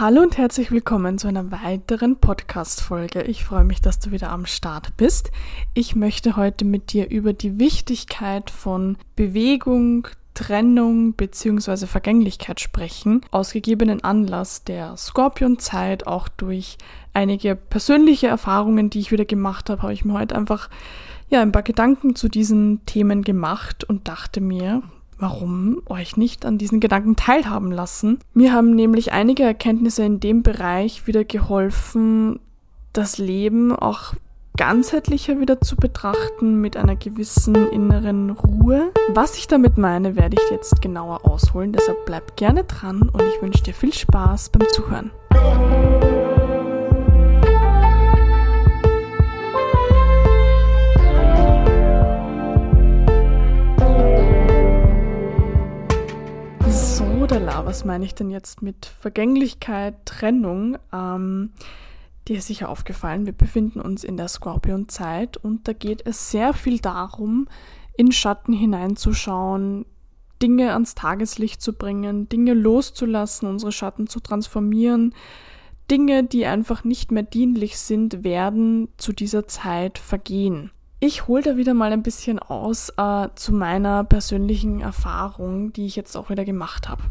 Hallo und herzlich willkommen zu einer weiteren Podcast-Folge. Ich freue mich, dass du wieder am Start bist. Ich möchte heute mit dir über die Wichtigkeit von Bewegung, Trennung bzw. Vergänglichkeit sprechen. Aus gegebenen Anlass der Skorpionzeit, auch durch einige persönliche Erfahrungen, die ich wieder gemacht habe, habe ich mir heute einfach ja, ein paar Gedanken zu diesen Themen gemacht und dachte mir, warum euch nicht an diesen Gedanken teilhaben lassen. Mir haben nämlich einige Erkenntnisse in dem Bereich wieder geholfen, das Leben auch ganzheitlicher wieder zu betrachten, mit einer gewissen inneren Ruhe. Was ich damit meine, werde ich jetzt genauer ausholen, deshalb bleib gerne dran und ich wünsche dir viel Spaß beim Zuhören. Lala, was meine ich denn jetzt mit Vergänglichkeit, Trennung? Ähm, dir ist sicher aufgefallen, wir befinden uns in der Skorpionzeit und da geht es sehr viel darum, in Schatten hineinzuschauen, Dinge ans Tageslicht zu bringen, Dinge loszulassen, unsere Schatten zu transformieren. Dinge, die einfach nicht mehr dienlich sind, werden zu dieser Zeit vergehen. Ich hole da wieder mal ein bisschen aus äh, zu meiner persönlichen Erfahrung, die ich jetzt auch wieder gemacht habe.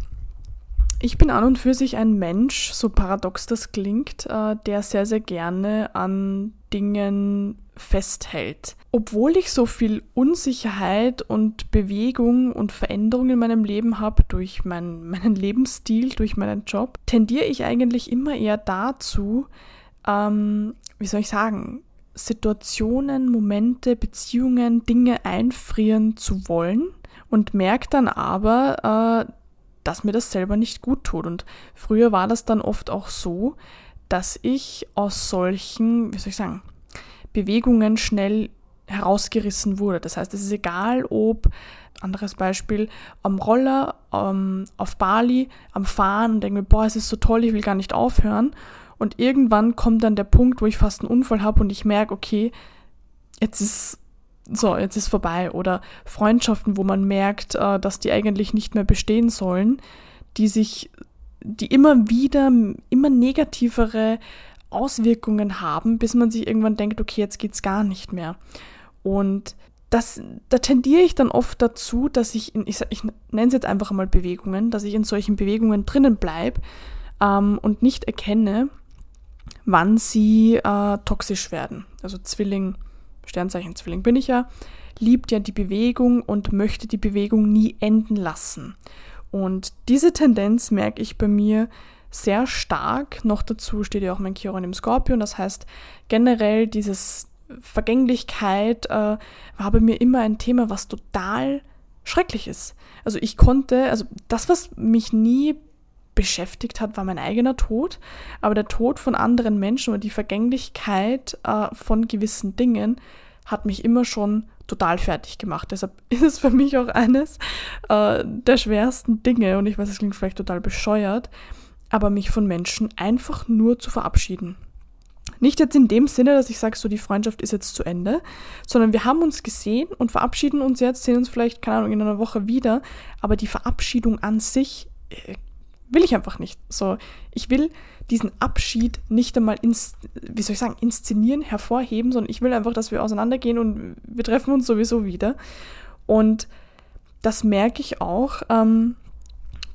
Ich bin an und für sich ein Mensch, so paradox das klingt, äh, der sehr, sehr gerne an Dingen festhält. Obwohl ich so viel Unsicherheit und Bewegung und Veränderung in meinem Leben habe durch mein, meinen Lebensstil, durch meinen Job, tendiere ich eigentlich immer eher dazu, ähm, wie soll ich sagen, Situationen, Momente, Beziehungen, Dinge einfrieren zu wollen und merke dann aber, äh, dass mir das selber nicht gut tut. Und früher war das dann oft auch so, dass ich aus solchen, wie soll ich sagen, Bewegungen schnell herausgerissen wurde. Das heißt, es ist egal, ob, anderes Beispiel, am Roller, ähm, auf Bali, am Fahren und denke mir, boah, es ist so toll, ich will gar nicht aufhören. Und irgendwann kommt dann der Punkt, wo ich fast einen Unfall habe und ich merke, okay, jetzt ist so, jetzt ist vorbei. Oder Freundschaften, wo man merkt, äh, dass die eigentlich nicht mehr bestehen sollen, die sich, die immer wieder, immer negativere Auswirkungen haben, bis man sich irgendwann denkt, okay, jetzt geht's gar nicht mehr. Und das, da tendiere ich dann oft dazu, dass ich, in, ich, ich nenne es jetzt einfach mal Bewegungen, dass ich in solchen Bewegungen drinnen bleibe ähm, und nicht erkenne, wann sie äh, toxisch werden. Also Zwilling, Sternzeichen Zwilling bin ich ja, liebt ja die Bewegung und möchte die Bewegung nie enden lassen. Und diese Tendenz merke ich bei mir sehr stark. Noch dazu steht ja auch mein Chiron im Skorpion. Das heißt, generell dieses Vergänglichkeit äh, war bei mir immer ein Thema, was total schrecklich ist. Also ich konnte, also das, was mich nie beschäftigt hat, war mein eigener Tod, aber der Tod von anderen Menschen oder die Vergänglichkeit äh, von gewissen Dingen hat mich immer schon total fertig gemacht. Deshalb ist es für mich auch eines äh, der schwersten Dinge, und ich weiß, es klingt vielleicht total bescheuert, aber mich von Menschen einfach nur zu verabschieden. Nicht jetzt in dem Sinne, dass ich sage, so die Freundschaft ist jetzt zu Ende, sondern wir haben uns gesehen und verabschieden uns jetzt, sehen uns vielleicht, keine Ahnung, in einer Woche wieder, aber die Verabschiedung an sich äh, will ich einfach nicht. So, ich will diesen Abschied nicht einmal ins, wie soll ich sagen, inszenieren, hervorheben, sondern ich will einfach, dass wir auseinandergehen und wir treffen uns sowieso wieder. Und das merke ich auch, ähm,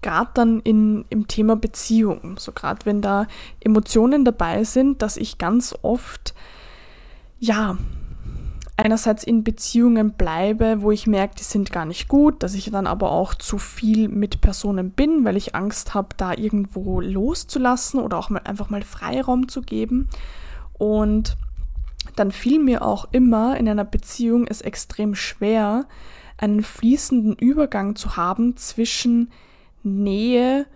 gerade dann in, im Thema Beziehung. So gerade wenn da Emotionen dabei sind, dass ich ganz oft, ja, einerseits in Beziehungen bleibe, wo ich merke, die sind gar nicht gut, dass ich dann aber auch zu viel mit Personen bin, weil ich Angst habe, da irgendwo loszulassen oder auch mal einfach mal Freiraum zu geben. Und dann fiel mir auch immer in einer Beziehung es extrem schwer, einen fließenden Übergang zu haben zwischen Nähe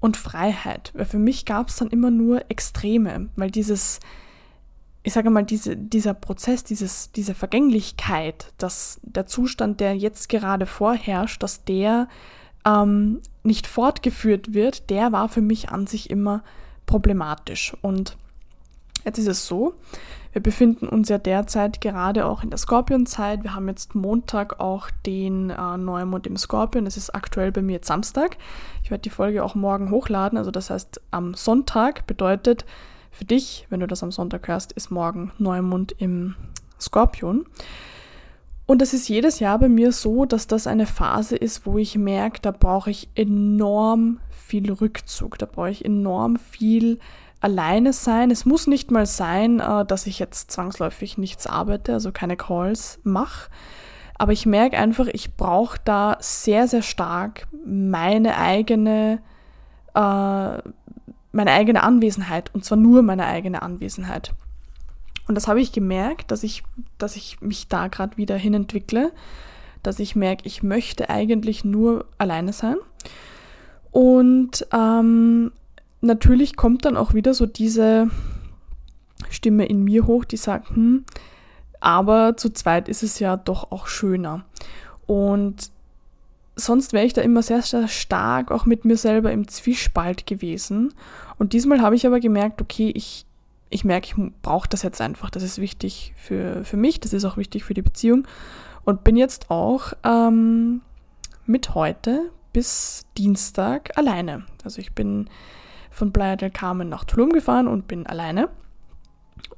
und Freiheit. Weil für mich gab es dann immer nur Extreme, weil dieses ich sage mal, diese, dieser Prozess, dieses, diese Vergänglichkeit, dass der Zustand, der jetzt gerade vorherrscht, dass der ähm, nicht fortgeführt wird, der war für mich an sich immer problematisch. Und Jetzt ist es so, wir befinden uns ja derzeit gerade auch in der Skorpionzeit. Wir haben jetzt Montag auch den äh, Neumond im Skorpion. Das ist aktuell bei mir jetzt Samstag. Ich werde die Folge auch morgen hochladen. Also das heißt, am Sonntag bedeutet für dich, wenn du das am Sonntag hörst, ist morgen Neumond im Skorpion. Und das ist jedes Jahr bei mir so, dass das eine Phase ist, wo ich merke, da brauche ich enorm viel Rückzug, da brauche ich enorm viel alleine sein. Es muss nicht mal sein, äh, dass ich jetzt zwangsläufig nichts arbeite, also keine Calls mache. Aber ich merke einfach, ich brauche da sehr, sehr stark meine eigene, äh, meine eigene Anwesenheit. Und zwar nur meine eigene Anwesenheit. Und das habe ich gemerkt, dass ich, dass ich mich da gerade wieder hinentwickle, dass ich merke, ich möchte eigentlich nur alleine sein. Und ähm, natürlich kommt dann auch wieder so diese Stimme in mir hoch, die sagt, hm, aber zu zweit ist es ja doch auch schöner. Und sonst wäre ich da immer sehr, sehr stark auch mit mir selber im Zwiespalt gewesen. Und diesmal habe ich aber gemerkt, okay, ich, ich merke, ich brauche das jetzt einfach. Das ist wichtig für, für mich, das ist auch wichtig für die Beziehung. Und bin jetzt auch ähm, mit heute bis Dienstag alleine. Also ich bin von Playa del Carmen nach Tulum gefahren und bin alleine.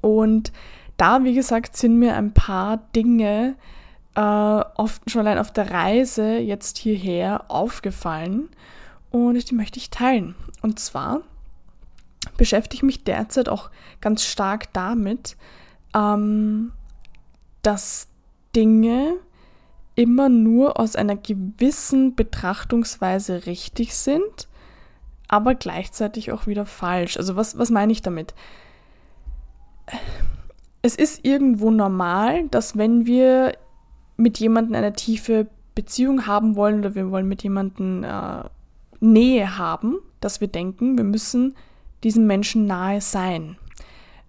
Und da, wie gesagt, sind mir ein paar Dinge äh, oft schon allein auf der Reise jetzt hierher aufgefallen und die möchte ich teilen. Und zwar beschäftige ich mich derzeit auch ganz stark damit, ähm, dass Dinge immer nur aus einer gewissen Betrachtungsweise richtig sind aber gleichzeitig auch wieder falsch. Also was, was meine ich damit? Es ist irgendwo normal, dass wenn wir mit jemandem eine tiefe Beziehung haben wollen oder wir wollen mit jemandem äh, Nähe haben, dass wir denken, wir müssen diesem Menschen nahe sein.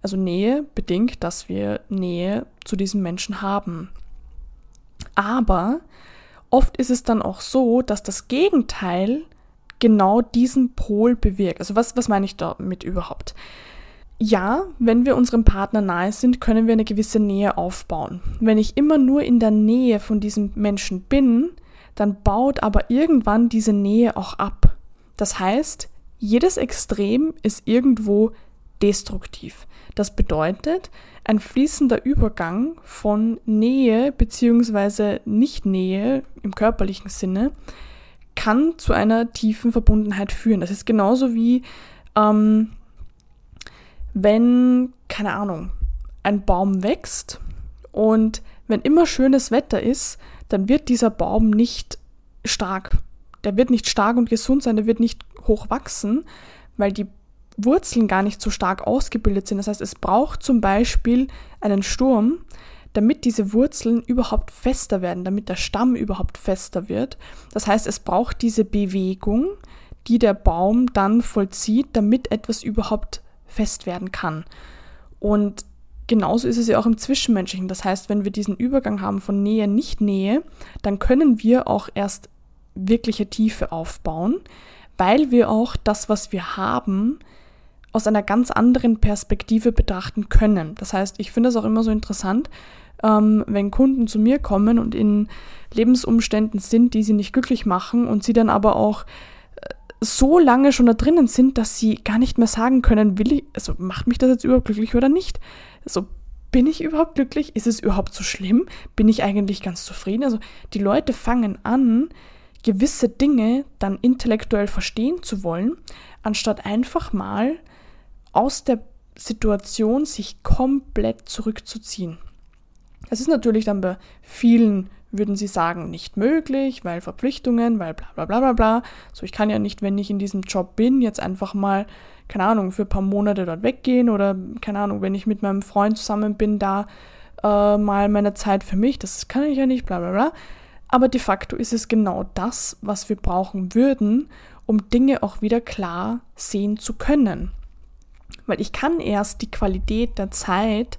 Also Nähe bedingt, dass wir Nähe zu diesem Menschen haben. Aber oft ist es dann auch so, dass das Gegenteil genau diesen Pol bewirkt. Also was, was meine ich damit überhaupt? Ja, wenn wir unserem Partner nahe sind, können wir eine gewisse Nähe aufbauen. Wenn ich immer nur in der Nähe von diesem Menschen bin, dann baut aber irgendwann diese Nähe auch ab. Das heißt, jedes Extrem ist irgendwo destruktiv. Das bedeutet, ein fließender Übergang von Nähe bzw. Nicht-Nähe im körperlichen Sinne kann zu einer tiefen Verbundenheit führen. Das ist genauso wie, ähm, wenn, keine Ahnung, ein Baum wächst und wenn immer schönes Wetter ist, dann wird dieser Baum nicht stark. Der wird nicht stark und gesund sein, der wird nicht hoch wachsen, weil die Wurzeln gar nicht so stark ausgebildet sind. Das heißt, es braucht zum Beispiel einen Sturm, damit diese Wurzeln überhaupt fester werden, damit der Stamm überhaupt fester wird. Das heißt, es braucht diese Bewegung, die der Baum dann vollzieht, damit etwas überhaupt fest werden kann. Und genauso ist es ja auch im Zwischenmenschlichen. Das heißt, wenn wir diesen Übergang haben von Nähe, nicht Nähe, dann können wir auch erst wirkliche Tiefe aufbauen, weil wir auch das, was wir haben, aus einer ganz anderen Perspektive betrachten können. Das heißt, ich finde es auch immer so interessant, ähm, wenn Kunden zu mir kommen und in Lebensumständen sind, die sie nicht glücklich machen und sie dann aber auch äh, so lange schon da drinnen sind, dass sie gar nicht mehr sagen können, will ich, also macht mich das jetzt überhaupt glücklich oder nicht? Also bin ich überhaupt glücklich? Ist es überhaupt so schlimm? Bin ich eigentlich ganz zufrieden? Also die Leute fangen an, gewisse Dinge dann intellektuell verstehen zu wollen, anstatt einfach mal aus der Situation sich komplett zurückzuziehen. Es ist natürlich dann bei vielen, würden sie sagen, nicht möglich, weil Verpflichtungen, weil bla bla bla bla bla. So, ich kann ja nicht, wenn ich in diesem Job bin, jetzt einfach mal, keine Ahnung, für ein paar Monate dort weggehen oder, keine Ahnung, wenn ich mit meinem Freund zusammen bin, da äh, mal meine Zeit für mich, das kann ich ja nicht, bla bla bla. Aber de facto ist es genau das, was wir brauchen würden, um Dinge auch wieder klar sehen zu können. Weil ich kann erst die Qualität der Zeit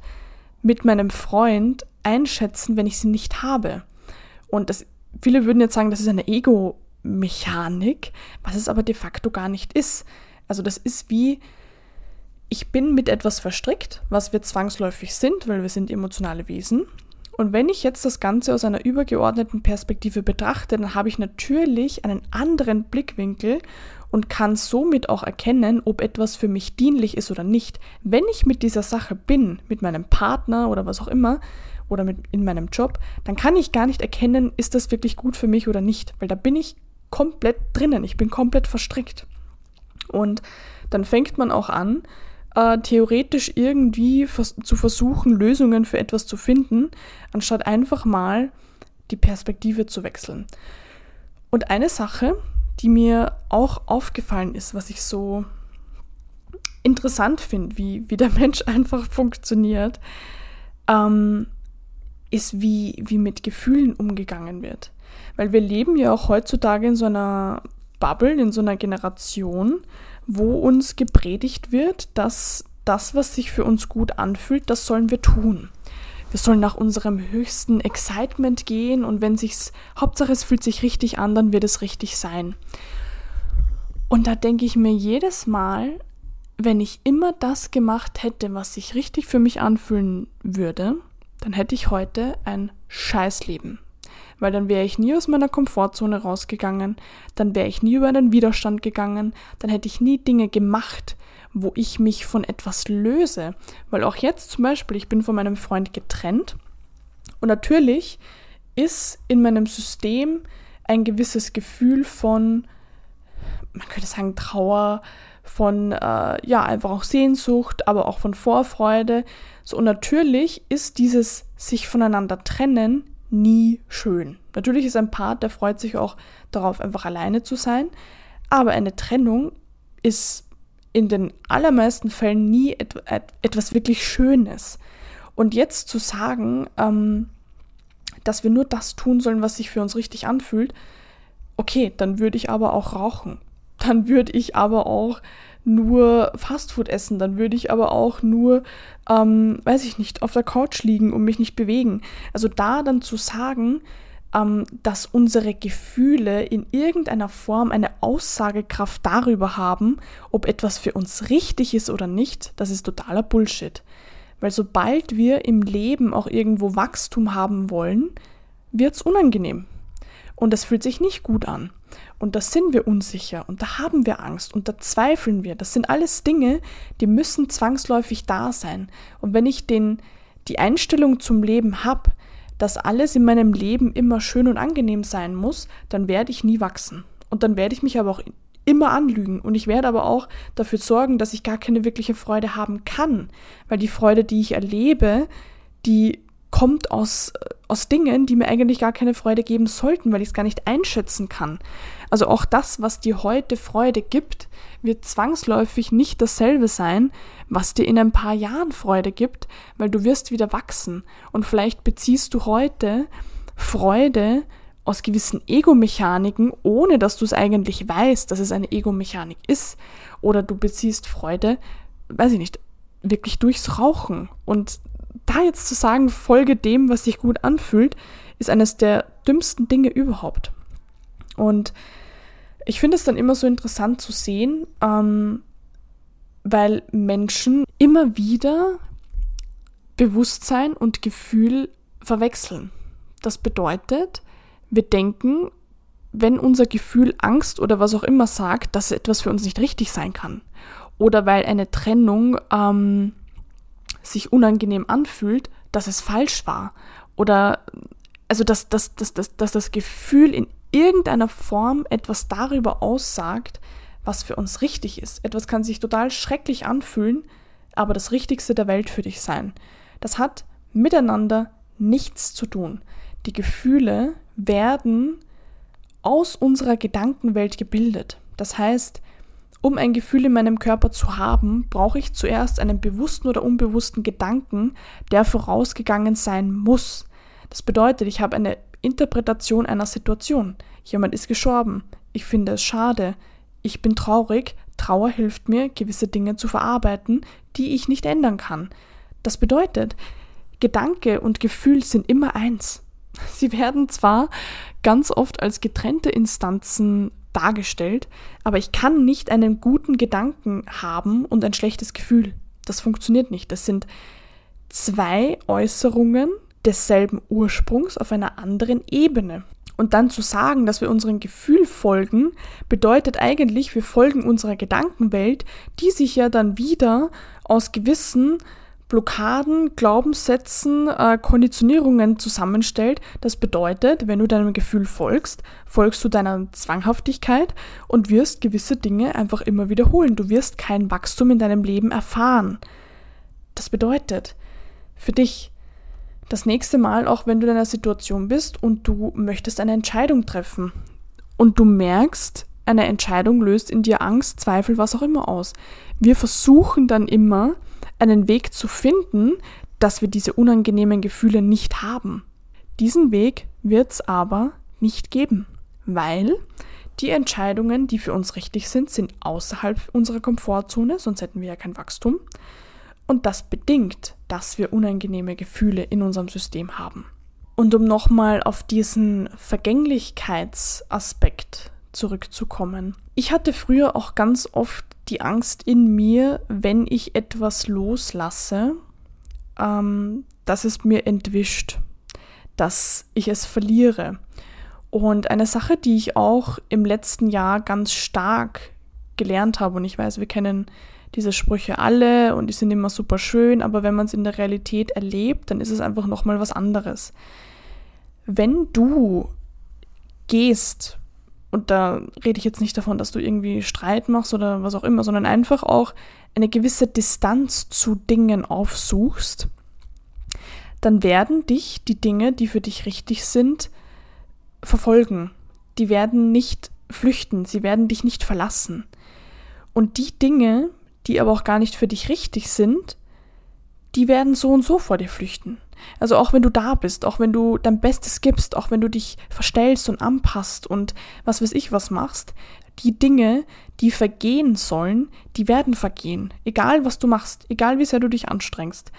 mit meinem Freund einschätzen, wenn ich sie nicht habe. Und das, viele würden jetzt sagen, das ist eine Ego-Mechanik, was es aber de facto gar nicht ist. Also das ist wie, ich bin mit etwas verstrickt, was wir zwangsläufig sind, weil wir sind emotionale Wesen. Und wenn ich jetzt das Ganze aus einer übergeordneten Perspektive betrachte, dann habe ich natürlich einen anderen Blickwinkel und kann somit auch erkennen, ob etwas für mich dienlich ist oder nicht. Wenn ich mit dieser Sache bin, mit meinem Partner oder was auch immer, oder mit, in meinem Job, dann kann ich gar nicht erkennen, ist das wirklich gut für mich oder nicht, weil da bin ich komplett drinnen, ich bin komplett verstrickt. Und dann fängt man auch an, äh, theoretisch irgendwie vers zu versuchen, Lösungen für etwas zu finden, anstatt einfach mal die Perspektive zu wechseln. Und eine Sache, die mir auch aufgefallen ist, was ich so interessant finde, wie, wie der Mensch einfach funktioniert, ähm, ist, wie, wie mit Gefühlen umgegangen wird. Weil wir leben ja auch heutzutage in so einer Bubble, in so einer Generation, wo uns gepredigt wird, dass das, was sich für uns gut anfühlt, das sollen wir tun. Wir sollen nach unserem höchsten Excitement gehen und wenn sich's, Hauptsache es fühlt sich richtig an, dann wird es richtig sein. Und da denke ich mir jedes Mal, wenn ich immer das gemacht hätte, was sich richtig für mich anfühlen würde, dann hätte ich heute ein Scheißleben. Weil dann wäre ich nie aus meiner Komfortzone rausgegangen, dann wäre ich nie über einen Widerstand gegangen, dann hätte ich nie Dinge gemacht, wo ich mich von etwas löse. Weil auch jetzt zum Beispiel, ich bin von meinem Freund getrennt und natürlich ist in meinem System ein gewisses Gefühl von, man könnte sagen, Trauer, von äh, ja einfach auch Sehnsucht, aber auch von Vorfreude. So und natürlich ist dieses sich voneinander trennen nie schön. Natürlich ist ein Part, der freut sich auch darauf, einfach alleine zu sein, aber eine Trennung ist in den allermeisten Fällen nie et et etwas wirklich Schönes. Und jetzt zu sagen, ähm, dass wir nur das tun sollen, was sich für uns richtig anfühlt, okay, dann würde ich aber auch rauchen dann würde ich aber auch nur Fastfood essen, dann würde ich aber auch nur, ähm, weiß ich nicht, auf der Couch liegen und mich nicht bewegen. Also da dann zu sagen, ähm, dass unsere Gefühle in irgendeiner Form eine Aussagekraft darüber haben, ob etwas für uns richtig ist oder nicht, das ist totaler Bullshit. Weil sobald wir im Leben auch irgendwo Wachstum haben wollen, wird es unangenehm. Und das fühlt sich nicht gut an. Und da sind wir unsicher und da haben wir Angst und da zweifeln wir. Das sind alles Dinge, die müssen zwangsläufig da sein. Und wenn ich den, die Einstellung zum Leben habe, dass alles in meinem Leben immer schön und angenehm sein muss, dann werde ich nie wachsen. Und dann werde ich mich aber auch immer anlügen. Und ich werde aber auch dafür sorgen, dass ich gar keine wirkliche Freude haben kann. Weil die Freude, die ich erlebe, die kommt aus, aus Dingen, die mir eigentlich gar keine Freude geben sollten, weil ich es gar nicht einschätzen kann. Also auch das, was dir heute Freude gibt, wird zwangsläufig nicht dasselbe sein, was dir in ein paar Jahren Freude gibt, weil du wirst wieder wachsen. Und vielleicht beziehst du heute Freude aus gewissen Egomechaniken, ohne dass du es eigentlich weißt, dass es eine Egomechanik ist. Oder du beziehst Freude, weiß ich nicht, wirklich durchs Rauchen. Und da jetzt zu sagen, folge dem, was sich gut anfühlt, ist eines der dümmsten Dinge überhaupt. Und ich finde es dann immer so interessant zu sehen, ähm, weil Menschen immer wieder Bewusstsein und Gefühl verwechseln. Das bedeutet, wir denken, wenn unser Gefühl Angst oder was auch immer sagt, dass etwas für uns nicht richtig sein kann. Oder weil eine Trennung ähm, sich unangenehm anfühlt, dass es falsch war. Oder also dass, dass, dass, dass, dass das Gefühl in irgendeiner Form etwas darüber aussagt, was für uns richtig ist. Etwas kann sich total schrecklich anfühlen, aber das Richtigste der Welt für dich sein. Das hat miteinander nichts zu tun. Die Gefühle werden aus unserer Gedankenwelt gebildet. Das heißt, um ein Gefühl in meinem Körper zu haben, brauche ich zuerst einen bewussten oder unbewussten Gedanken, der vorausgegangen sein muss. Das bedeutet, ich habe eine Interpretation einer Situation. Jemand ist gestorben. Ich finde es schade. Ich bin traurig. Trauer hilft mir, gewisse Dinge zu verarbeiten, die ich nicht ändern kann. Das bedeutet, Gedanke und Gefühl sind immer eins. Sie werden zwar ganz oft als getrennte Instanzen dargestellt, aber ich kann nicht einen guten Gedanken haben und ein schlechtes Gefühl. Das funktioniert nicht. Das sind zwei Äußerungen desselben Ursprungs auf einer anderen Ebene. Und dann zu sagen, dass wir unserem Gefühl folgen, bedeutet eigentlich, wir folgen unserer Gedankenwelt, die sich ja dann wieder aus gewissen Blockaden, Glaubenssätzen, äh, Konditionierungen zusammenstellt. Das bedeutet, wenn du deinem Gefühl folgst, folgst du deiner Zwanghaftigkeit und wirst gewisse Dinge einfach immer wiederholen. Du wirst kein Wachstum in deinem Leben erfahren. Das bedeutet für dich, das nächste Mal, auch wenn du in einer Situation bist und du möchtest eine Entscheidung treffen und du merkst, eine Entscheidung löst in dir Angst, Zweifel, was auch immer aus. Wir versuchen dann immer, einen Weg zu finden, dass wir diese unangenehmen Gefühle nicht haben. Diesen Weg wird es aber nicht geben, weil die Entscheidungen, die für uns richtig sind, sind außerhalb unserer Komfortzone, sonst hätten wir ja kein Wachstum. Und das bedingt, dass wir unangenehme Gefühle in unserem System haben. Und um nochmal auf diesen Vergänglichkeitsaspekt zurückzukommen. Ich hatte früher auch ganz oft die Angst in mir, wenn ich etwas loslasse, ähm, dass es mir entwischt, dass ich es verliere. Und eine Sache, die ich auch im letzten Jahr ganz stark gelernt habe, und ich weiß, wir kennen diese Sprüche alle und die sind immer super schön, aber wenn man es in der Realität erlebt, dann ist es einfach nochmal was anderes. Wenn du gehst, und da rede ich jetzt nicht davon, dass du irgendwie Streit machst oder was auch immer, sondern einfach auch eine gewisse Distanz zu Dingen aufsuchst, dann werden dich die Dinge, die für dich richtig sind, verfolgen. Die werden nicht flüchten, sie werden dich nicht verlassen. Und die Dinge, die aber auch gar nicht für dich richtig sind, die werden so und so vor dir flüchten. Also auch wenn du da bist, auch wenn du dein Bestes gibst, auch wenn du dich verstellst und anpasst und was weiß ich was machst, die Dinge, die vergehen sollen, die werden vergehen. Egal was du machst, egal wie sehr du dich anstrengst.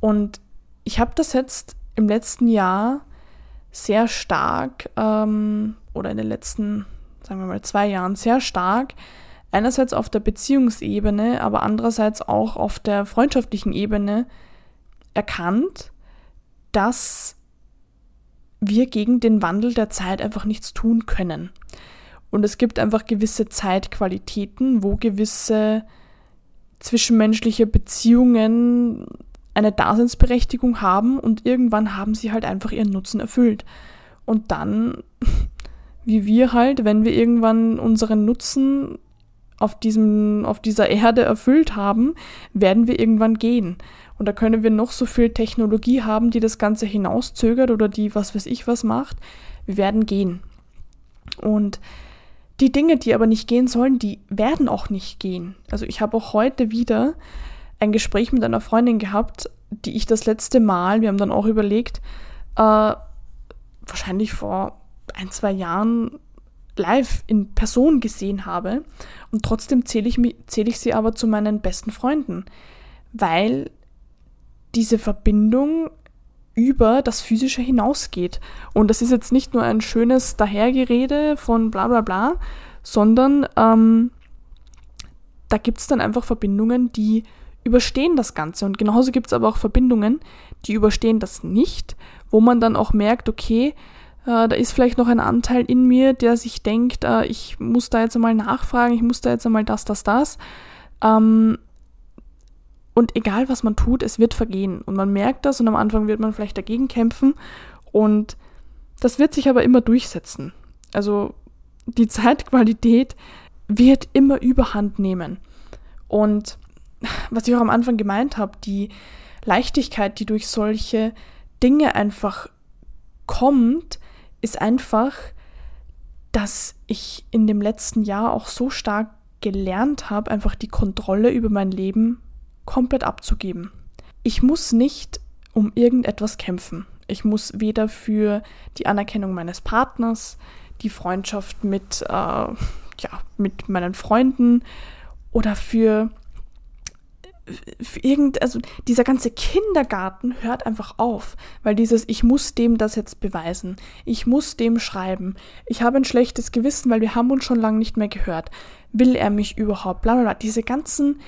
Und ich habe das jetzt im letzten Jahr sehr stark, ähm, oder in den letzten, sagen wir mal, zwei Jahren sehr stark einerseits auf der Beziehungsebene, aber andererseits auch auf der freundschaftlichen Ebene erkannt, dass wir gegen den Wandel der Zeit einfach nichts tun können. Und es gibt einfach gewisse Zeitqualitäten, wo gewisse zwischenmenschliche Beziehungen eine Daseinsberechtigung haben und irgendwann haben sie halt einfach ihren Nutzen erfüllt. Und dann, wie wir halt, wenn wir irgendwann unseren Nutzen auf, diesem, auf dieser Erde erfüllt haben, werden wir irgendwann gehen. Und da können wir noch so viel Technologie haben, die das Ganze hinauszögert oder die was weiß ich was macht. Wir werden gehen. Und die Dinge, die aber nicht gehen sollen, die werden auch nicht gehen. Also ich habe auch heute wieder ein Gespräch mit einer Freundin gehabt, die ich das letzte Mal, wir haben dann auch überlegt, äh, wahrscheinlich vor ein, zwei Jahren live in Person gesehen habe. Und trotzdem zähle ich, zähl ich sie aber zu meinen besten Freunden, weil diese Verbindung über das Physische hinausgeht. Und das ist jetzt nicht nur ein schönes Dahergerede von bla bla bla, sondern ähm, da gibt es dann einfach Verbindungen, die überstehen das Ganze. Und genauso gibt es aber auch Verbindungen, die überstehen das nicht, wo man dann auch merkt, okay, äh, da ist vielleicht noch ein Anteil in mir, der sich denkt, äh, ich muss da jetzt einmal nachfragen, ich muss da jetzt einmal das, das, das. Ähm, und egal, was man tut, es wird vergehen. Und man merkt das und am Anfang wird man vielleicht dagegen kämpfen. Und das wird sich aber immer durchsetzen. Also die Zeitqualität wird immer überhand nehmen. Und was ich auch am Anfang gemeint habe, die Leichtigkeit, die durch solche Dinge einfach kommt, ist einfach, dass ich in dem letzten Jahr auch so stark gelernt habe, einfach die Kontrolle über mein Leben komplett abzugeben. Ich muss nicht um irgendetwas kämpfen. Ich muss weder für die Anerkennung meines Partners, die Freundschaft mit, äh, ja, mit meinen Freunden oder für irgend, also dieser ganze Kindergarten hört einfach auf, weil dieses, ich muss dem das jetzt beweisen, ich muss dem schreiben, ich habe ein schlechtes Gewissen, weil wir haben uns schon lange nicht mehr gehört, will er mich überhaupt, bla bla bla. Diese ganzen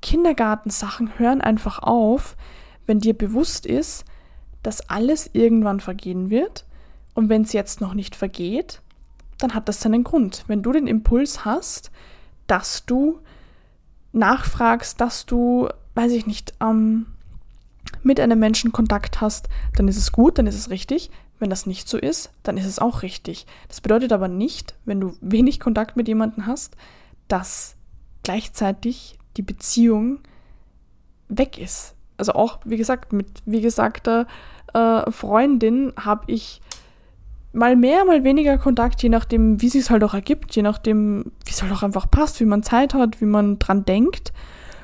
Kindergartensachen hören einfach auf, wenn dir bewusst ist, dass alles irgendwann vergehen wird und wenn es jetzt noch nicht vergeht, dann hat das seinen Grund. Wenn du den Impuls hast, dass du nachfragst, dass du, weiß ich nicht, ähm, mit einem Menschen Kontakt hast, dann ist es gut, dann ist es richtig. Wenn das nicht so ist, dann ist es auch richtig. Das bedeutet aber nicht, wenn du wenig Kontakt mit jemandem hast, dass gleichzeitig die Beziehung weg ist. Also auch, wie gesagt, mit wie gesagter äh, Freundin habe ich mal mehr, mal weniger Kontakt, je nachdem, wie sich halt auch ergibt, je nachdem, wie es halt auch einfach passt, wie man Zeit hat, wie man dran denkt.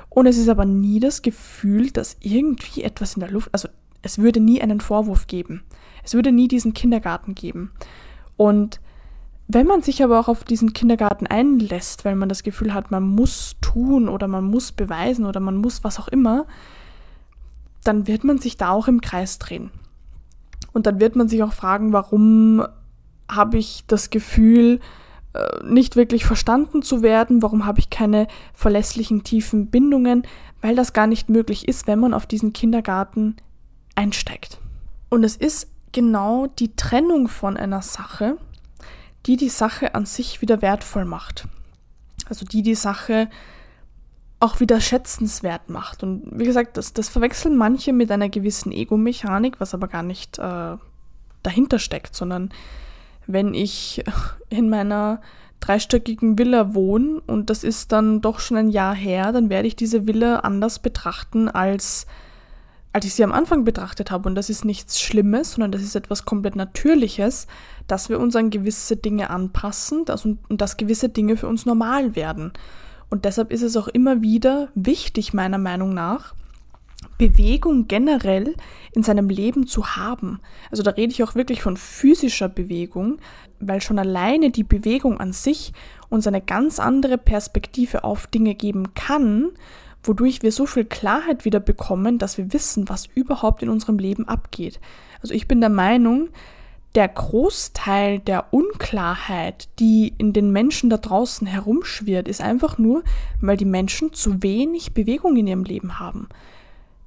Und es ist aber nie das Gefühl, dass irgendwie etwas in der Luft, also es würde nie einen Vorwurf geben. Es würde nie diesen Kindergarten geben. Und wenn man sich aber auch auf diesen Kindergarten einlässt, weil man das Gefühl hat, man muss tun oder man muss beweisen oder man muss was auch immer, dann wird man sich da auch im Kreis drehen. Und dann wird man sich auch fragen, warum habe ich das Gefühl, äh, nicht wirklich verstanden zu werden, warum habe ich keine verlässlichen tiefen Bindungen, weil das gar nicht möglich ist, wenn man auf diesen Kindergarten einsteigt. Und es ist genau die Trennung von einer Sache, die die Sache an sich wieder wertvoll macht. Also die die Sache auch wieder schätzenswert macht. Und wie gesagt, das, das verwechseln manche mit einer gewissen Ego-Mechanik, was aber gar nicht äh, dahinter steckt, sondern wenn ich in meiner dreistöckigen Villa wohne und das ist dann doch schon ein Jahr her, dann werde ich diese Villa anders betrachten, als, als ich sie am Anfang betrachtet habe. Und das ist nichts Schlimmes, sondern das ist etwas komplett Natürliches, dass wir uns an gewisse Dinge anpassen dass, und dass gewisse Dinge für uns normal werden. Und deshalb ist es auch immer wieder wichtig, meiner Meinung nach, Bewegung generell in seinem Leben zu haben. Also da rede ich auch wirklich von physischer Bewegung, weil schon alleine die Bewegung an sich uns eine ganz andere Perspektive auf Dinge geben kann, wodurch wir so viel Klarheit wieder bekommen, dass wir wissen, was überhaupt in unserem Leben abgeht. Also ich bin der Meinung, der Großteil der Unklarheit, die in den Menschen da draußen herumschwirrt, ist einfach nur, weil die Menschen zu wenig Bewegung in ihrem Leben haben.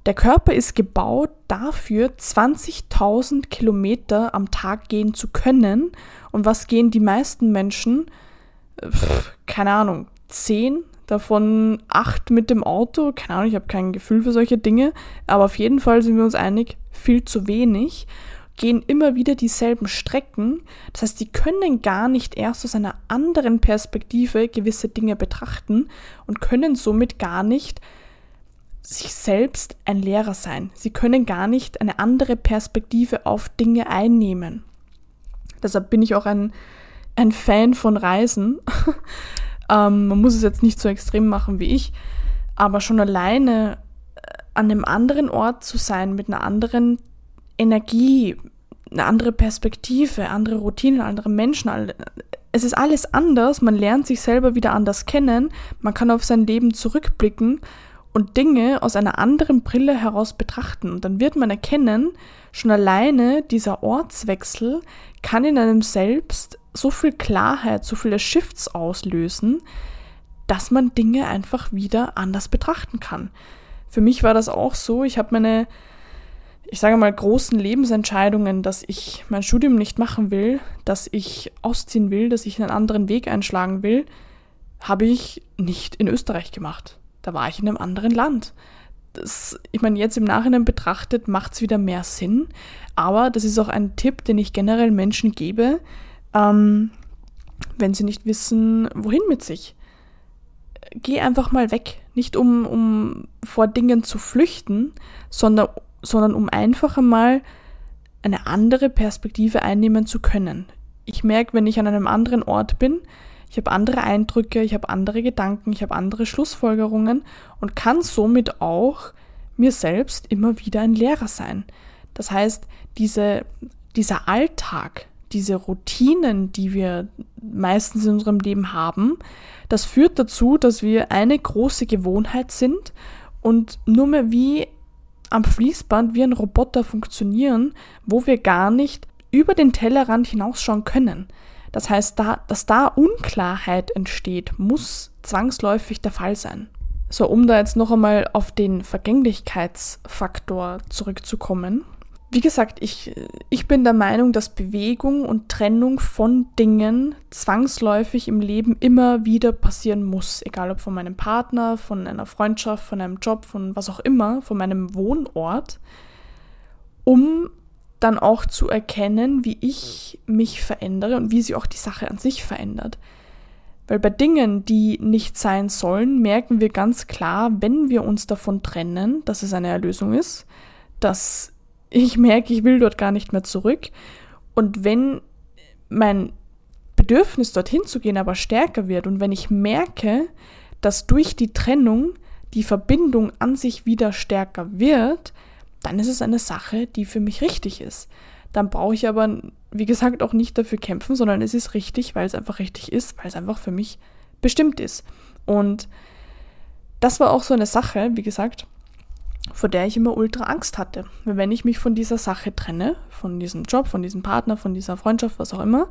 Der Körper ist gebaut dafür, 20.000 Kilometer am Tag gehen zu können. Und was gehen die meisten Menschen? Pff, keine Ahnung, 10, davon 8 mit dem Auto. Keine Ahnung, ich habe kein Gefühl für solche Dinge. Aber auf jeden Fall sind wir uns einig, viel zu wenig gehen immer wieder dieselben Strecken. Das heißt, sie können gar nicht erst aus einer anderen Perspektive gewisse Dinge betrachten und können somit gar nicht sich selbst ein Lehrer sein. Sie können gar nicht eine andere Perspektive auf Dinge einnehmen. Deshalb bin ich auch ein, ein Fan von Reisen. ähm, man muss es jetzt nicht so extrem machen wie ich, aber schon alleine äh, an einem anderen Ort zu sein, mit einer anderen Energie, eine andere Perspektive, andere Routinen, andere Menschen. Es ist alles anders. Man lernt sich selber wieder anders kennen. Man kann auf sein Leben zurückblicken und Dinge aus einer anderen Brille heraus betrachten. Und dann wird man erkennen, schon alleine dieser Ortswechsel kann in einem selbst so viel Klarheit, so viele Shifts auslösen, dass man Dinge einfach wieder anders betrachten kann. Für mich war das auch so. Ich habe meine ich sage mal, großen Lebensentscheidungen, dass ich mein Studium nicht machen will, dass ich ausziehen will, dass ich einen anderen Weg einschlagen will, habe ich nicht in Österreich gemacht. Da war ich in einem anderen Land. Das, ich meine, jetzt im Nachhinein betrachtet macht es wieder mehr Sinn, aber das ist auch ein Tipp, den ich generell Menschen gebe, ähm, wenn sie nicht wissen, wohin mit sich. Geh einfach mal weg, nicht um, um vor Dingen zu flüchten, sondern sondern um einfach einmal eine andere Perspektive einnehmen zu können. Ich merke, wenn ich an einem anderen Ort bin, ich habe andere Eindrücke, ich habe andere Gedanken, ich habe andere Schlussfolgerungen und kann somit auch mir selbst immer wieder ein Lehrer sein. Das heißt, diese, dieser Alltag, diese Routinen, die wir meistens in unserem Leben haben, das führt dazu, dass wir eine große Gewohnheit sind und nur mehr wie am Fließband, wie ein Roboter funktionieren, wo wir gar nicht über den Tellerrand hinausschauen können. Das heißt, da, dass da Unklarheit entsteht, muss zwangsläufig der Fall sein. So, um da jetzt noch einmal auf den Vergänglichkeitsfaktor zurückzukommen. Wie gesagt, ich, ich bin der Meinung, dass Bewegung und Trennung von Dingen zwangsläufig im Leben immer wieder passieren muss. Egal ob von meinem Partner, von einer Freundschaft, von einem Job, von was auch immer, von meinem Wohnort, um dann auch zu erkennen, wie ich mich verändere und wie sie auch die Sache an sich verändert. Weil bei Dingen, die nicht sein sollen, merken wir ganz klar, wenn wir uns davon trennen, dass es eine Erlösung ist, dass ich merke, ich will dort gar nicht mehr zurück. Und wenn mein Bedürfnis, dorthin zu gehen, aber stärker wird und wenn ich merke, dass durch die Trennung die Verbindung an sich wieder stärker wird, dann ist es eine Sache, die für mich richtig ist. Dann brauche ich aber, wie gesagt, auch nicht dafür kämpfen, sondern es ist richtig, weil es einfach richtig ist, weil es einfach für mich bestimmt ist. Und das war auch so eine Sache, wie gesagt, vor der ich immer ultra Angst hatte. Weil wenn ich mich von dieser Sache trenne, von diesem Job, von diesem Partner, von dieser Freundschaft, was auch immer,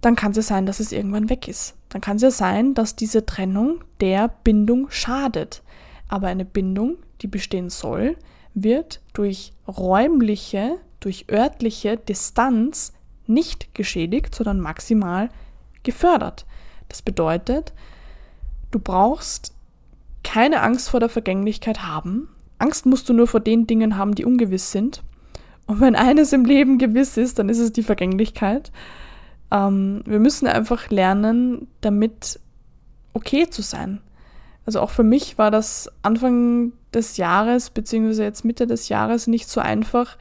dann kann es ja sein, dass es irgendwann weg ist. Dann kann es ja sein, dass diese Trennung der Bindung schadet. Aber eine Bindung, die bestehen soll, wird durch räumliche, durch örtliche Distanz nicht geschädigt, sondern maximal gefördert. Das bedeutet, du brauchst keine Angst vor der Vergänglichkeit haben. Angst musst du nur vor den Dingen haben, die ungewiss sind. Und wenn eines im Leben gewiss ist, dann ist es die Vergänglichkeit. Ähm, wir müssen einfach lernen, damit okay zu sein. Also auch für mich war das Anfang des Jahres, beziehungsweise jetzt Mitte des Jahres, nicht so einfach,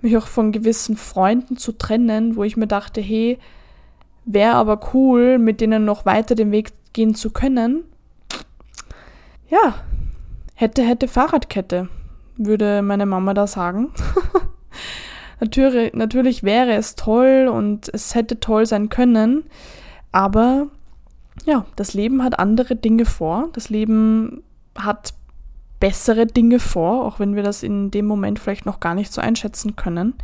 mich auch von gewissen Freunden zu trennen, wo ich mir dachte, hey, wäre aber cool, mit denen noch weiter den Weg gehen zu können. Ja, hätte, hätte Fahrradkette, würde meine Mama da sagen. natürlich, natürlich wäre es toll und es hätte toll sein können, aber ja, das Leben hat andere Dinge vor. Das Leben hat bessere Dinge vor, auch wenn wir das in dem Moment vielleicht noch gar nicht so einschätzen können.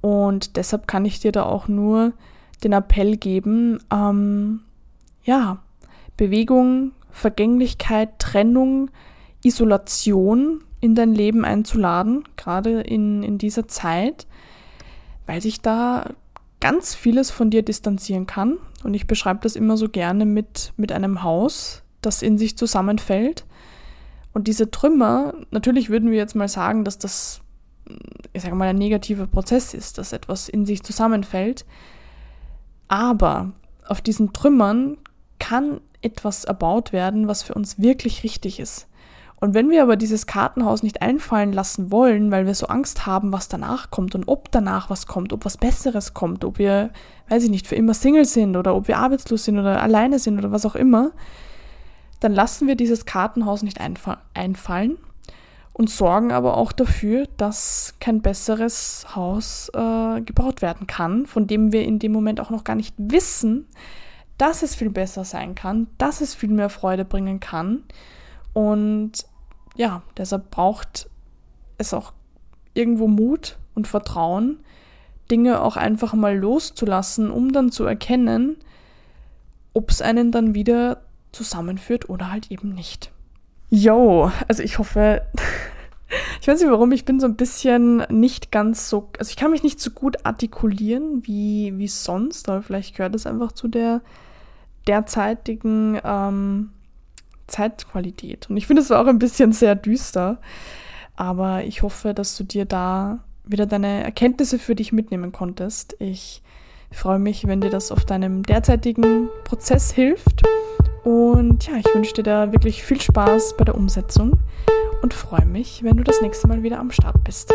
Und deshalb kann ich dir da auch nur den Appell geben, ähm, ja, Bewegung, Vergänglichkeit, Trennung, Isolation in dein Leben einzuladen, gerade in, in dieser Zeit, weil sich da ganz vieles von dir distanzieren kann. Und ich beschreibe das immer so gerne mit, mit einem Haus, das in sich zusammenfällt. Und diese Trümmer, natürlich würden wir jetzt mal sagen, dass das, ich sage mal, ein negativer Prozess ist, dass etwas in sich zusammenfällt. Aber auf diesen Trümmern kann etwas erbaut werden, was für uns wirklich richtig ist. Und wenn wir aber dieses Kartenhaus nicht einfallen lassen wollen, weil wir so Angst haben, was danach kommt und ob danach was kommt, ob was Besseres kommt, ob wir, weiß ich nicht, für immer Single sind oder ob wir arbeitslos sind oder alleine sind oder was auch immer, dann lassen wir dieses Kartenhaus nicht einfa einfallen und sorgen aber auch dafür, dass kein besseres Haus äh, gebaut werden kann, von dem wir in dem Moment auch noch gar nicht wissen, dass es viel besser sein kann, dass es viel mehr Freude bringen kann und ja, deshalb braucht es auch irgendwo Mut und Vertrauen, Dinge auch einfach mal loszulassen, um dann zu erkennen, ob es einen dann wieder zusammenführt oder halt eben nicht. Yo, also ich hoffe, ich weiß nicht warum, ich bin so ein bisschen nicht ganz so, also ich kann mich nicht so gut artikulieren wie, wie sonst, aber vielleicht gehört es einfach zu der derzeitigen ähm, Zeitqualität. Und ich finde es auch ein bisschen sehr düster. Aber ich hoffe, dass du dir da wieder deine Erkenntnisse für dich mitnehmen konntest. Ich freue mich, wenn dir das auf deinem derzeitigen Prozess hilft. Und ja, ich wünsche dir da wirklich viel Spaß bei der Umsetzung und freue mich, wenn du das nächste Mal wieder am Start bist.